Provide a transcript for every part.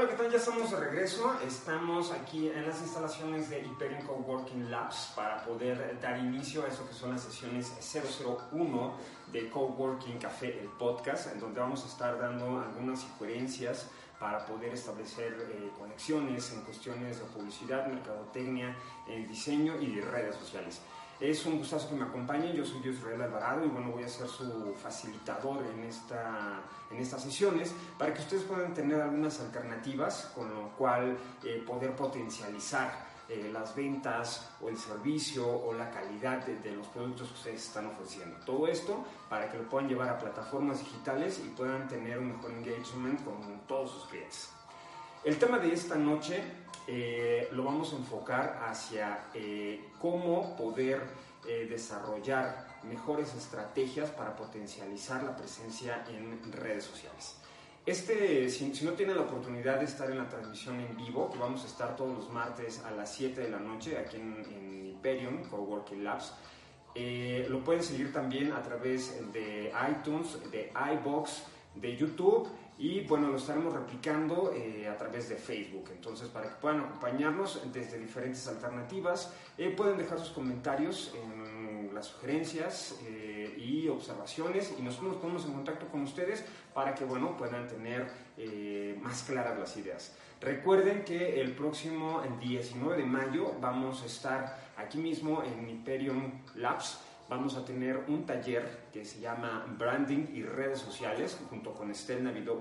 Hola, ¿qué tal? Ya estamos de regreso. Estamos aquí en las instalaciones de Hyperion Coworking Labs para poder dar inicio a eso que son las sesiones 001 de Coworking Café, el podcast, en donde vamos a estar dando algunas sugerencias para poder establecer eh, conexiones en cuestiones de publicidad, mercadotecnia, eh, diseño y de redes sociales. Es un gustazo que me acompañen, yo soy Israel Alvarado y bueno, voy a ser su facilitador en, esta, en estas sesiones para que ustedes puedan tener algunas alternativas con lo cual eh, poder potencializar eh, las ventas o el servicio o la calidad de, de, los productos que ustedes están ofreciendo. Todo esto para que lo puedan llevar a plataformas digitales y puedan tener un mejor engagement con todos sus clientes. El tema de esta noche eh, lo vamos a enfocar hacia eh, cómo poder eh, desarrollar mejores estrategias para potencializar la presencia en redes sociales. Este, si, no tienen la oportunidad de estar en la transmisión en vivo, que vamos a estar todos los martes a las 7 de la noche aquí en, en Hyperion, Coworking Labs, lo pueden seguir también a través de iTunes, de iBox, de YouTube y bueno, lo estaremos replicando eh, a través de Facebook. Entonces, para que puedan acompañarnos desde diferentes alternativas, eh, pueden dejar sus comentarios en las sugerencias eh, y observaciones y nosotros nos ponemos en contacto con ustedes para que bueno, puedan tener eh, más claras las ideas. Recuerden que el próximo 19 de mayo vamos a estar aquí mismo en Hyperion Labs vamos a tener un taller que se llama Branding y redes sociales junto con Estel Navido,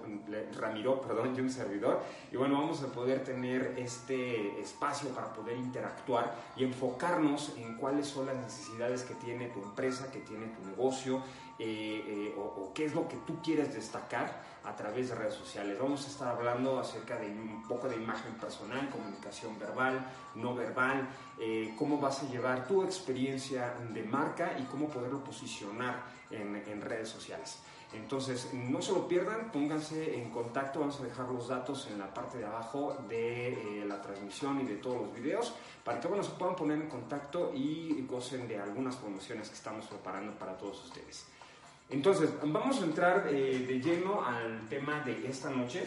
Ramiro perdón, y un servidor. Y bueno, vamos a poder tener este espacio para poder interactuar y enfocarnos en cuáles son las necesidades que tiene tu empresa, que tiene tu negocio eh, eh, o, o, qué es lo que tú quieres destacar a través de redes sociales. Vamos a estar hablando acerca de un poco de imagen personal, comunicación verbal, no verbal, eh, cómo vas a llevar tu experiencia de marca y cómo poderlo posicionar en, redes sociales. Entonces, no se lo pierdan, pónganse en contacto, vamos a dejar los datos en la parte de abajo de eh, la transmisión y de todos los videos para que bueno, se puedan poner en contacto y gocen de algunas promociones que estamos preparando para todos ustedes. Entonces, vamos a entrar eh, de lleno al tema de esta noche,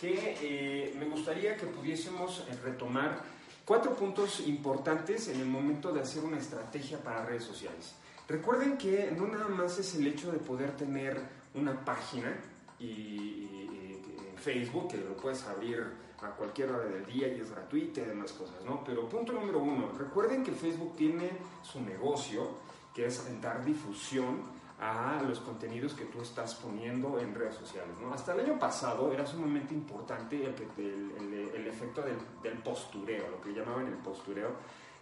que eh, me gustaría que pudiésemos retomar cuatro puntos importantes en el momento de hacer una estrategia para redes sociales. Recuerden que no nada más es el hecho de poder tener una página y, y, en Facebook, que lo puedes abrir a cualquier hora del día y es gratuita y demás cosas, ¿no? Pero punto número uno, recuerden que Facebook tiene su negocio, que es dar difusión a los contenidos que tú estás poniendo en redes sociales. ¿no? Hasta el año pasado era sumamente importante el, el, el, el efecto del, del, postureo, lo que llamaban el postureo,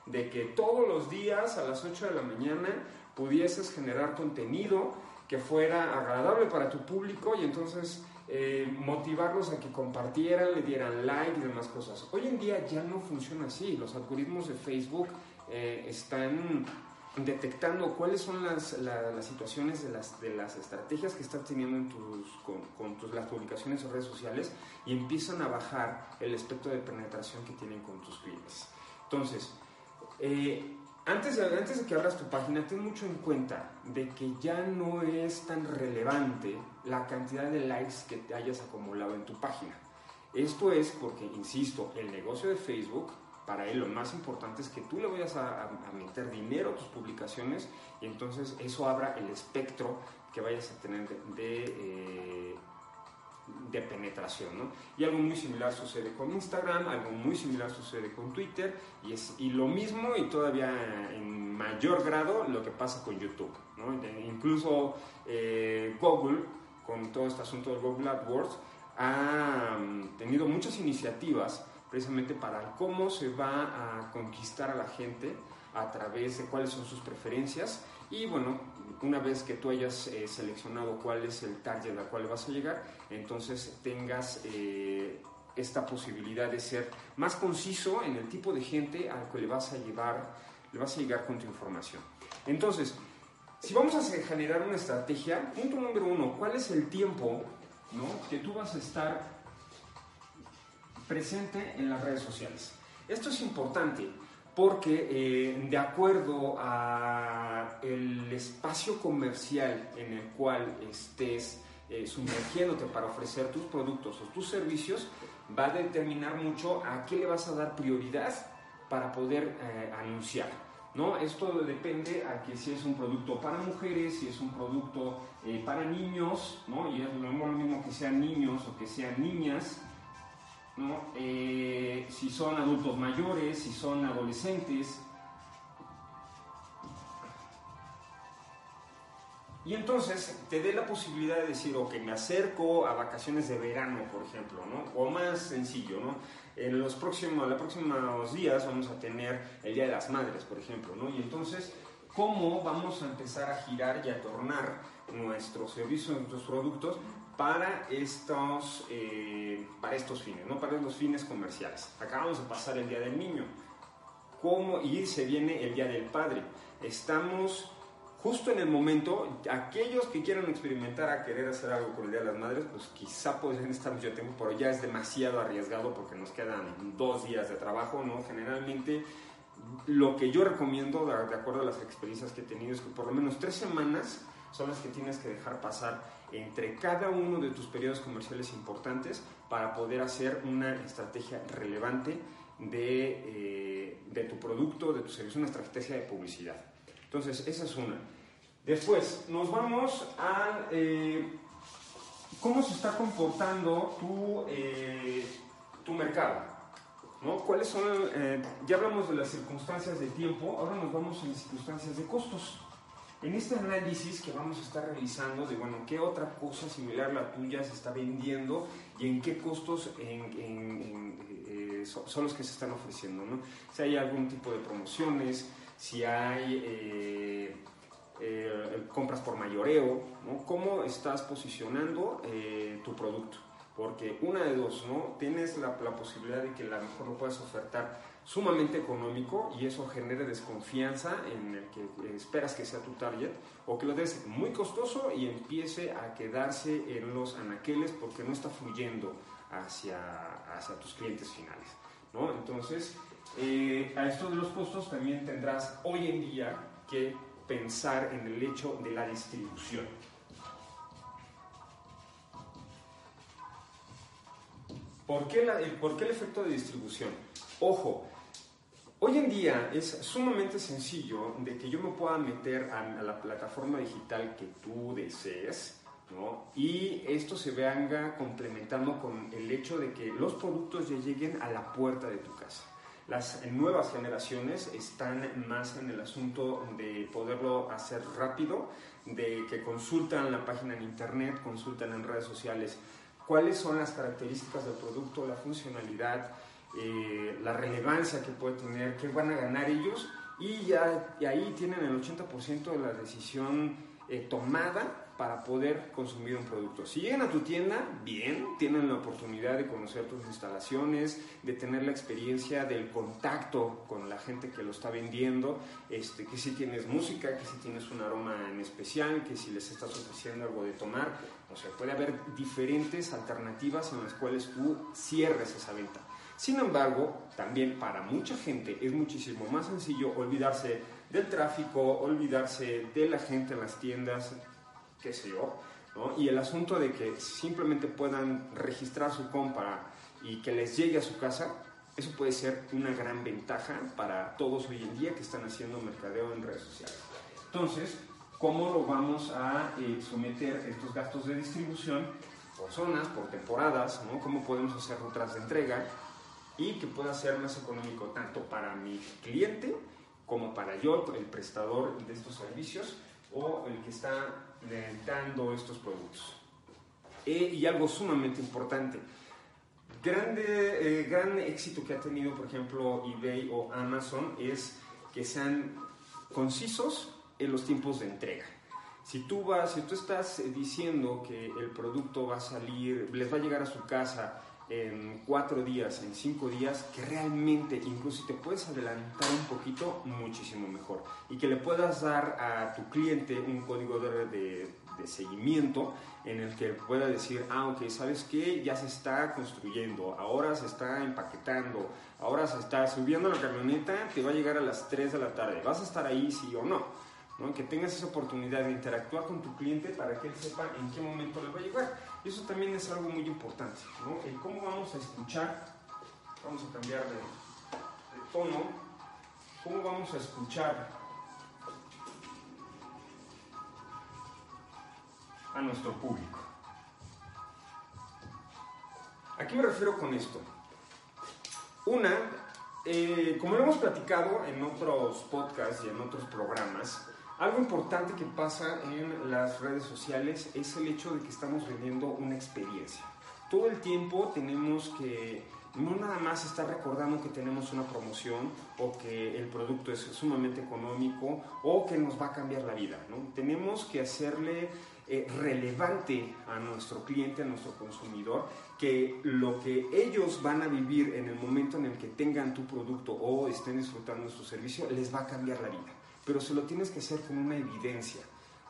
de que todos los días a las 8 de la mañana pudieses generar contenido que fuera agradable para tu público y entonces eh, motivarlos a que compartieran, le dieran like y demás cosas. Hoy en día ya no funciona así, los algoritmos de Facebook eh, están detectando cuáles son las, la, las situaciones de las, de las, estrategias que estás teniendo en tus, con, con tus, las publicaciones o redes sociales y empiezan a bajar el espectro de penetración que tienen con tus clientes. Entonces, eh, antes, antes de que abras tu página, ten mucho en cuenta de que ya no es tan relevante la cantidad de likes que te hayas acumulado en tu página. Esto es porque, insisto, el negocio de Facebook para él lo más importante es que tú le vayas a, meter dinero a tus publicaciones y entonces eso abra el espectro que vayas a tener de, de, eh, de penetración. ¿no? Y algo muy similar sucede con Instagram, algo muy similar sucede con Twitter y, es, y lo mismo y todavía en mayor grado lo que pasa con YouTube. ¿no? Incluso eh, Google, con todo este asunto del Google AdWords, ha um, tenido muchas iniciativas precisamente para cómo se va a conquistar a la gente a través de cuáles son sus preferencias y bueno, una vez que tú hayas eh, seleccionado cuál es el target al cual vas a llegar, entonces tengas eh, esta posibilidad de ser más conciso en el tipo de gente al que le vas a llevar, le vas a llegar con tu información. Entonces, si vamos a generar una estrategia, punto número uno, ¿cuál es el tiempo ¿no? que tú vas a estar presente en las redes sociales. Esto es importante porque eh, de acuerdo a el espacio comercial en el cual estés eh, sumergiéndote para ofrecer tus productos o tus servicios, va a determinar mucho a qué le vas a dar prioridad para poder eh, anunciar. ¿no? Esto depende a que si es un producto para mujeres, si es un producto eh, para niños, ¿no? y es lo mismo que sean niños o que sean niñas, ¿no? si son adultos mayores, si son adolescentes, Y entonces te dé la posibilidad de decir, ok, me acerco a vacaciones de verano, por ejemplo, ¿no? O más sencillo, ¿no? En los próximos, los próximos días vamos a tener el Día de las Madres, por ejemplo, ¿no? Y entonces, ¿cómo vamos a empezar a girar y a tornar nuestros servicios, nuestros productos para estos, eh, para estos fines, ¿no? Para los fines comerciales. Acabamos de pasar el Día del Niño. ¿Cómo? Y se viene el Día del Padre. Estamos justo en el momento, aquellos que quieran experimentar a querer hacer algo con el Día de las Madres, pues quizá pueden estar mucho tiempo, pero ya es demasiado arriesgado porque nos quedan dos días de trabajo, ¿no? Generalmente lo que yo recomiendo, de acuerdo a las experiencias que he tenido, es que por lo menos tres semanas son las que tienes que dejar pasar entre cada uno de tus periodos comerciales importantes para poder hacer una estrategia relevante de, eh, de tu producto, de tu servicio, una estrategia de publicidad. Entonces, esa es una. Después, nos vamos a eh, cómo se está comportando tu, eh, tu mercado. ¿no? ¿Cuáles son? Ya hablamos de las circunstancias de tiempo, ahora nos vamos a las circunstancias de costos. En este análisis que vamos a estar realizando de, bueno, qué otra cosa similar a la tuya se está vendiendo y en qué costos son los que se están ofreciendo, ¿no? Si hay algún tipo de promociones, si hay eh, eh, compras por mayoreo, ¿no? ¿Cómo estás posicionando eh, tu producto? Porque una de dos, ¿no? Tienes la, posibilidad de que a lo mejor lo puedas ofertar sumamente económico y eso genere desconfianza en el que esperas que sea tu target o que lo des muy costoso y empiece a quedarse en los anaqueles porque no está fluyendo hacia, hacia tus clientes finales. ¿no? Entonces, eh, a esto de los costos también tendrás hoy en día que pensar en el hecho de la distribución. ¿Por qué, el, ¿Por qué el efecto de distribución? Ojo, hoy en día es sumamente sencillo de que yo me pueda meter a, la plataforma digital que tú desees, ¿no? Y esto se venga complementando con el hecho de que los productos ya lleguen a la puerta de tu casa. Las nuevas generaciones están más en el asunto de poderlo hacer rápido, de que consultan la página en internet, consultan en redes sociales cuáles son las características del producto, la funcionalidad, eh, la relevancia que puede tener, qué van a ganar ellos y ya y ahí tienen el 80% de la decisión eh, tomada para poder consumir un producto. Si llegan a tu tienda, bien, tienen la oportunidad de conocer tus instalaciones, de tener la experiencia del contacto con la gente que lo está vendiendo, este, que si tienes música, que si tienes un aroma en especial, que si les estás ofreciendo algo de tomar, o sea, puede haber diferentes alternativas en las cuales tú cierres esa venta. Sin embargo, también para mucha gente es muchísimo más sencillo olvidarse del tráfico, olvidarse de la gente en las tiendas, qué sé yo. Y el asunto de que simplemente puedan registrar su compra y que les llegue a su casa, eso puede ser una gran ventaja para todos hoy en día que están haciendo mercadeo en redes sociales. Entonces, ¿cómo lo vamos a eh, someter estos gastos de distribución por zonas, por temporadas, ¿no? ¿Cómo podemos hacer rutas de entrega y que pueda ser más económico tanto para mi cliente como para yo, el prestador de estos servicios o el que está dando estos productos. E, y algo sumamente importante, grande, eh, gran éxito que ha tenido, por ejemplo, eBay o Amazon es que sean concisos en los tiempos de entrega. Si tú vas, si tú estás diciendo que el producto va a salir, les va a llegar a su casa en cuatro días, en cinco días, que realmente incluso si te puedes adelantar un poquito, muchísimo mejor. Y que le puedas dar a tu cliente un código de, de, de seguimiento en el que pueda decir, ah, ok, ¿sabes qué? Ya se está construyendo, ahora se está empaquetando, ahora se está subiendo la camioneta, te va a llegar a las 3 de la tarde, ¿vas a estar ahí sí o no? que tengas esa oportunidad de interactuar con tu cliente para que él sepa en qué momento le va a llegar. Y eso también es algo muy importante. El cómo vamos a escuchar, vamos a cambiar de, de tono, cómo vamos a escuchar a nuestro público. ¿A qué me refiero con esto? Una, eh, como lo hemos platicado en otros podcasts y en otros programas, algo importante que pasa en las redes sociales es el hecho de que estamos vendiendo una experiencia. Todo el tiempo tenemos que no nada más estar recordando que tenemos una promoción o que el producto es sumamente económico o que nos va a cambiar la vida. Tenemos que hacerle eh, relevante a nuestro cliente, a nuestro consumidor, que lo que ellos van a vivir en el momento en el que tengan tu producto o estén disfrutando de su servicio les va a cambiar la vida. Pero se lo tienes que hacer con una evidencia.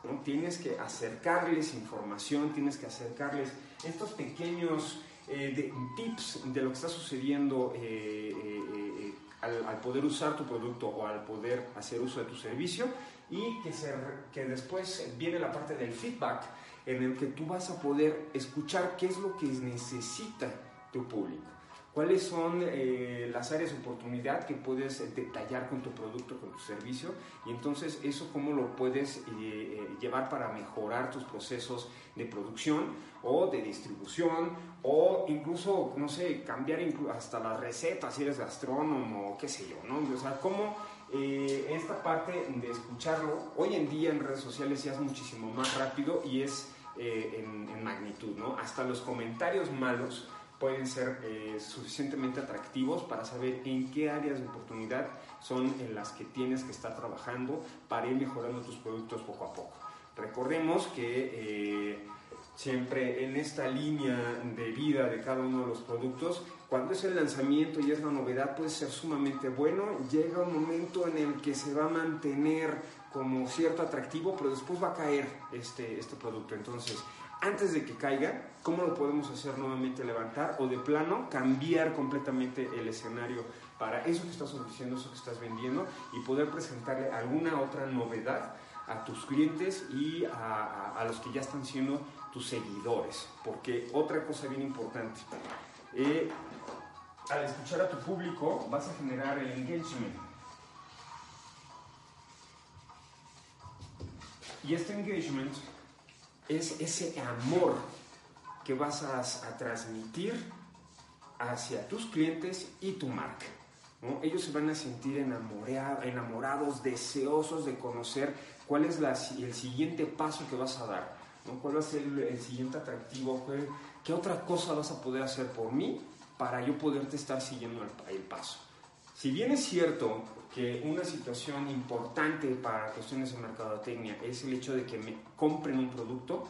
¿no? Tienes que acercarles información, tienes que acercarles estos pequeños eh, tips de lo que está sucediendo eh, al, al, poder usar tu producto o al poder hacer uso de tu servicio y que, se, que después viene la parte del feedback en el que tú vas a poder escuchar qué es lo que necesita tu público, cuáles son eh, las áreas de oportunidad que puedes detallar con tu producto, con tu servicio, y entonces eso cómo lo puedes eh, eh, llevar para mejorar tus procesos de producción o de distribución, o incluso, no sé, cambiar hasta las recetas si eres gastrónomo, qué sé yo, ¿no? O sea, cómo eh, esta parte de escucharlo, hoy en día en redes sociales ya es muchísimo más rápido y es eh, en, magnitud, ¿no? Hasta los comentarios malos pueden ser eh, suficientemente atractivos para saber en qué áreas de oportunidad son en las que tienes que estar trabajando para ir mejorando tus productos poco a poco. Recordemos que siempre en esta línea de vida de cada uno de los productos cuando es el lanzamiento y es la novedad puede ser sumamente bueno, llega un momento en el que se va a mantener como cierto atractivo, pero después va a caer este, este producto. Entonces, antes de que caiga, ¿cómo lo podemos hacer nuevamente levantar o de plano cambiar completamente el escenario para eso que estás ofreciendo, eso que estás vendiendo y poder presentarle alguna otra novedad a tus clientes y a, los que ya están siendo tus seguidores? Porque otra cosa bien importante, eh, al escuchar a tu público vas a generar el engagement. Y este engagement es ese amor que vas a, transmitir hacia tus clientes y tu marca. Ellos se van a sentir enamorados, deseosos de conocer cuál es el siguiente paso que vas a dar, cuál va a ser el, siguiente atractivo, qué otra cosa vas a poder hacer por mí para yo poderte estar siguiendo el, paso. Si bien es cierto que una situación importante para cuestiones de mercadotecnia es el hecho de que me compren un producto,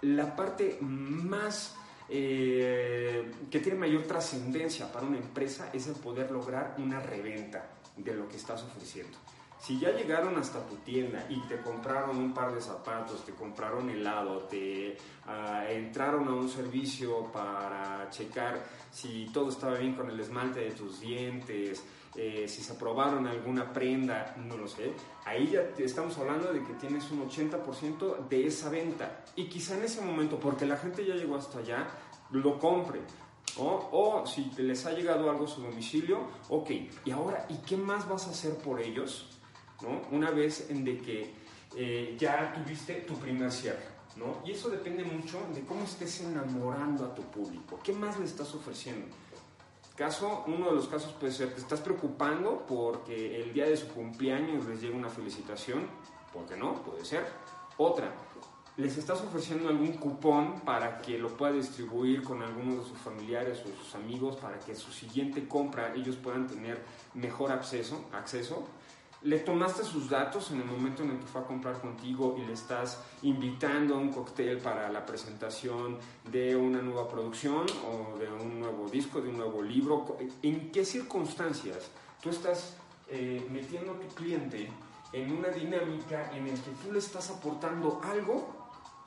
la parte más eh, que tiene mayor trascendencia para una empresa es el poder lograr una reventa de lo que estás ofreciendo. Si ya llegaron hasta tu tienda y te compraron un par de zapatos, te compraron helado, te ah, entraron a un servicio para checar si todo estaba bien con el esmalte de tus dientes, eh, si se aprobaron alguna prenda, no lo sé, ahí ya te estamos hablando de que tienes un 80% de esa venta. Y quizá en ese momento, porque la gente ya llegó hasta allá, lo compre. O si les ha llegado algo a su domicilio, ok. Y ahora, ¿y qué más vas a hacer por ellos? Una vez en de que eh, ya tuviste tu primer cierre, ¿no? Y eso depende mucho de cómo estés enamorando a tu público. ¿Qué más le estás ofreciendo? Caso, uno de los casos puede ser, te estás preocupando porque el día de su cumpleaños les llega una felicitación, ¿por qué no? Puede ser. Otra, les estás ofreciendo algún cupón para que lo pueda distribuir con algunos de sus familiares o sus amigos para que su siguiente compra ellos puedan tener mejor acceso, acceso le tomaste sus datos en el momento en el que fue a comprar contigo y le estás invitando a un cóctel para la presentación de una nueva producción o de un nuevo disco, de un nuevo libro. ¿En qué circunstancias tú estás eh, metiendo a tu cliente en una dinámica en la que tú le estás aportando algo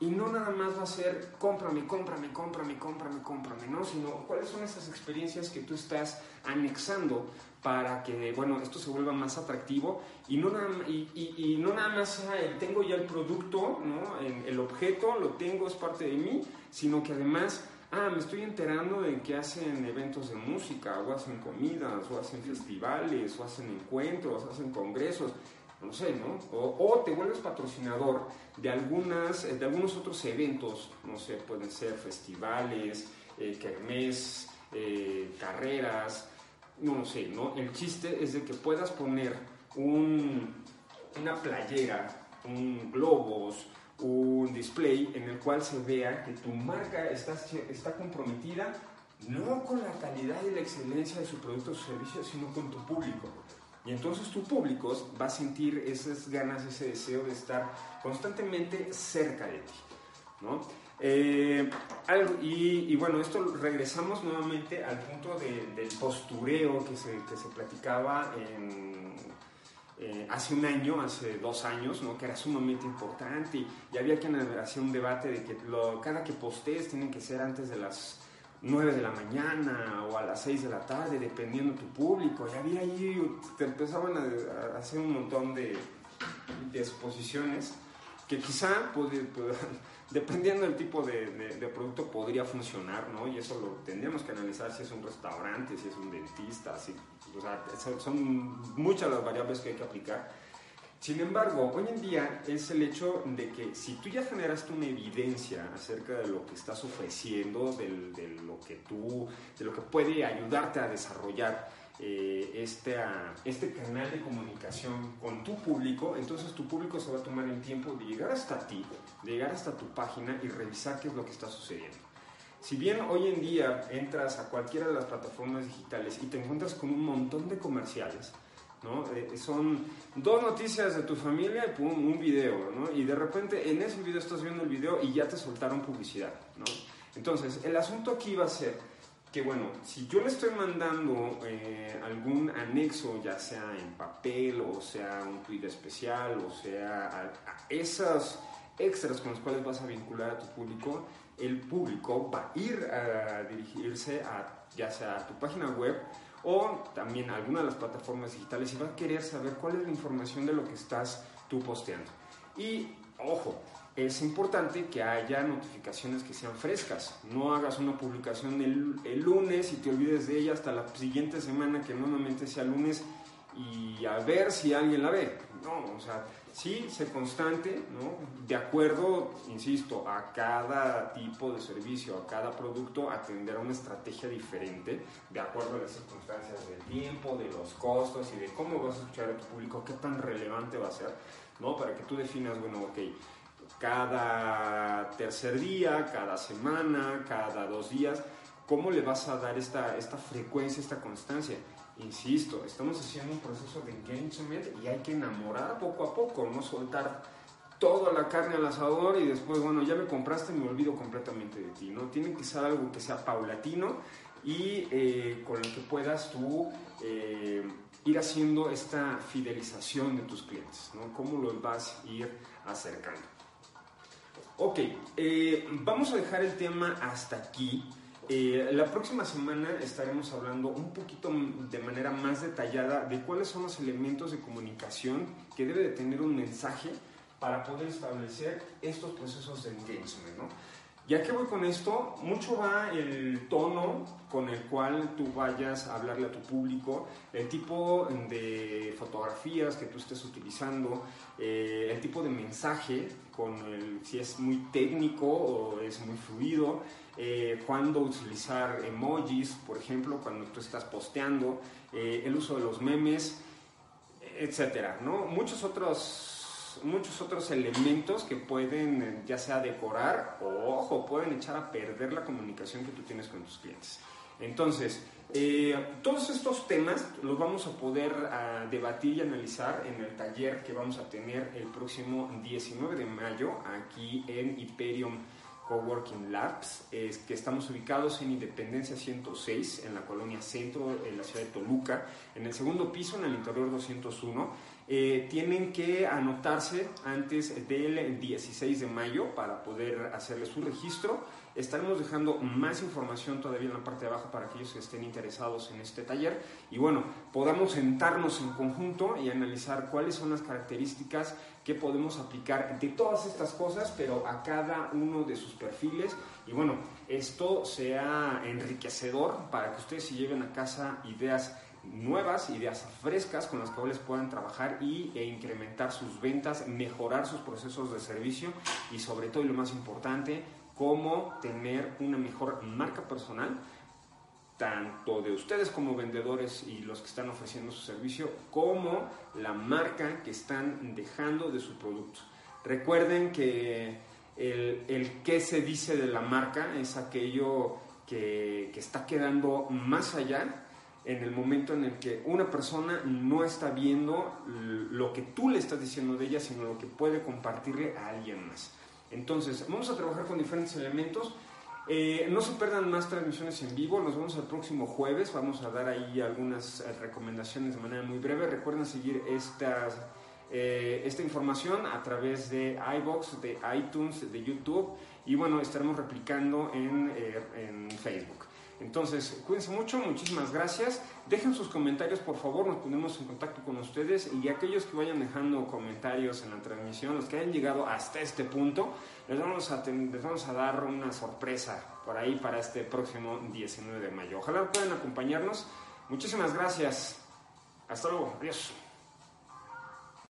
Y no nada más va a ser cómprame, cómprame, cómprame, cómprame, cómprame, ¿no? Sino cuáles son esas experiencias que tú estás anexando para que, bueno, esto se vuelva más atractivo y no nada, y, y, no nada más sea el tengo ya el producto, ¿no? El, el, objeto, lo tengo, es parte de mí, sino que además, ah, me estoy enterando de que hacen eventos de música, o hacen comidas, o hacen festivales, o hacen encuentros, o hacen congresos no sé, ¿no? O, te vuelves patrocinador de, algunas, de algunos otros eventos, no sé, pueden ser festivales, eh, kermés, eh, carreras, no lo sé, ¿no? El chiste es de que puedas poner un, una playera, un globos, un display en el cual se vea que tu marca está, está comprometida no con la calidad y la excelencia de su producto o servicio, sino con tu público. Y entonces tu público va a sentir esas ganas, ese deseo de estar constantemente cerca de ti. ¿no? Eh, y, bueno, esto regresamos nuevamente al punto del postureo que se, que se platicaba eh, hace un año, hace dos años, ¿no? que era sumamente importante y, había que hacer un debate de que cada que postees tienen que ser antes de las 9 de la mañana o a las 6 de la tarde, dependiendo tu público. Y había ahí, te empezaban a, hacer un montón de, de, que quizá, pues, dependiendo del tipo de, de, producto, podría funcionar, ¿no? Y eso lo tendríamos que analizar si es un restaurante, si es un dentista, si, o sea, son muchas las variables que hay que aplicar sin embargo, hoy en día es el hecho de que si tú ya generaste una evidencia acerca de lo que estás ofreciendo, de, lo que tú, de lo que puede ayudarte a desarrollar eh, este, este canal de comunicación con tu público, entonces tu público se va a tomar el tiempo de llegar hasta ti, de llegar hasta tu página y revisar qué es lo que está sucediendo. Si bien hoy en día entras a cualquiera de las plataformas digitales y te encuentras con un montón de comerciales, ¿no? Eh, son dos noticias de tu familia y pum, un video, ¿no? Y de repente en ese video estás viendo el video y ya te soltaron publicidad, ¿no? Entonces, el asunto aquí va a ser que, bueno, si yo le estoy mandando eh, algún anexo, ya sea en papel, o sea un tweet especial, o sea a, esas extras con los cuales vas a vincular a tu público, el público va a ir a dirigirse a ya sea a tu página web o también alguna de las plataformas digitales y va a querer saber cuál es la información de lo que estás tú posteando. Y ojo, es importante que haya notificaciones que sean frescas. No hagas una publicación el, el, lunes y te olvides de ella hasta la siguiente semana, que normalmente sea lunes, y a ver si alguien la ve. No, o sea, sí, ser constante, ¿no? De acuerdo, insisto, a cada tipo de servicio, a cada producto, atender a una estrategia diferente, de acuerdo a las circunstancias del tiempo, de los costos y de cómo vas a escuchar a tu público, qué tan relevante va a ser, ¿no? Para que tú definas, bueno, ok, cada tercer día, cada semana, cada dos días, ¿cómo le vas a dar esta, esta frecuencia, esta constancia? insisto, estamos haciendo un proceso de engagement y hay que enamorar poco a poco, no soltar toda la carne al asador y después, bueno, ya me compraste y me olvido completamente de ti, ¿no? Tiene que ser algo que sea paulatino y eh, con el que puedas tú eh, ir haciendo esta fidelización de tus clientes, ¿no? ¿Cómo los vas a ir acercando? Ok, eh, vamos a dejar el tema hasta aquí. Eh, la próxima semana estaremos hablando un poquito de manera más detallada de cuáles son los elementos de comunicación que debe de tener un mensaje para poder establecer estos procesos de engagement. ¿Ya que voy con esto? Mucho va el tono con el cual tú vayas a hablarle a tu público, el tipo de fotografías que tú estés utilizando, eh, el tipo de mensaje, si es muy técnico o es muy fluido, eh, cuándo utilizar emojis, por ejemplo, cuando tú estás posteando, eh, el uso de los memes, etcétera. Muchos otros, muchos otros elementos que pueden ya sea decorar o, ojo, pueden echar a perder la comunicación que tú tienes con tus clientes. Entonces, eh, todos estos temas los vamos a poder ah, debatir y analizar en el taller que vamos a tener el próximo 19 de mayo aquí en Hyperion Coworking Labs, es que estamos ubicados en Independencia 106, en la colonia centro, en la ciudad de Toluca, en el segundo piso, en el interior 201. Eh, tienen que anotarse antes del 16 de mayo para poder hacerle su registro. Estaremos dejando más información todavía en la parte de abajo para aquellos que estén interesados en este taller y bueno, podamos sentarnos en conjunto y analizar cuáles son las características que podemos aplicar de todas estas cosas, pero a cada uno de sus perfiles. Y bueno, esto sea enriquecedor para que ustedes se lleven a casa ideas nuevas, ideas frescas con las cuales puedan trabajar y, e incrementar sus ventas, mejorar sus procesos de servicio y sobre todo y lo más importante, cómo tener una mejor marca personal, tanto de ustedes como vendedores y los que están ofreciendo su servicio, como la marca que están dejando de su producto. Recuerden que el, el qué se dice de la marca es aquello que, que está quedando más allá en el momento en el que una persona no está viendo lo que tú le estás diciendo de ella, sino lo que puede compartirle a alguien más. Entonces, vamos a trabajar con diferentes elementos. Eh, no se pierdan más transmisiones en vivo. Nos vemos el próximo jueves. Vamos a dar ahí algunas eh, recomendaciones de manera muy breve. Recuerden seguir eh, esta información a través de iBox, de iTunes, de YouTube. Y bueno, estaremos replicando en, en Facebook. Entonces, cuídense mucho, muchísimas gracias. Dejen sus comentarios, por favor, nos ponemos en contacto con ustedes y aquellos que vayan dejando comentarios en la transmisión, los que hayan llegado hasta este punto, les vamos a, dar una sorpresa por ahí para este próximo 19 de mayo. Ojalá puedan acompañarnos. Muchísimas gracias. Hasta luego. Adiós.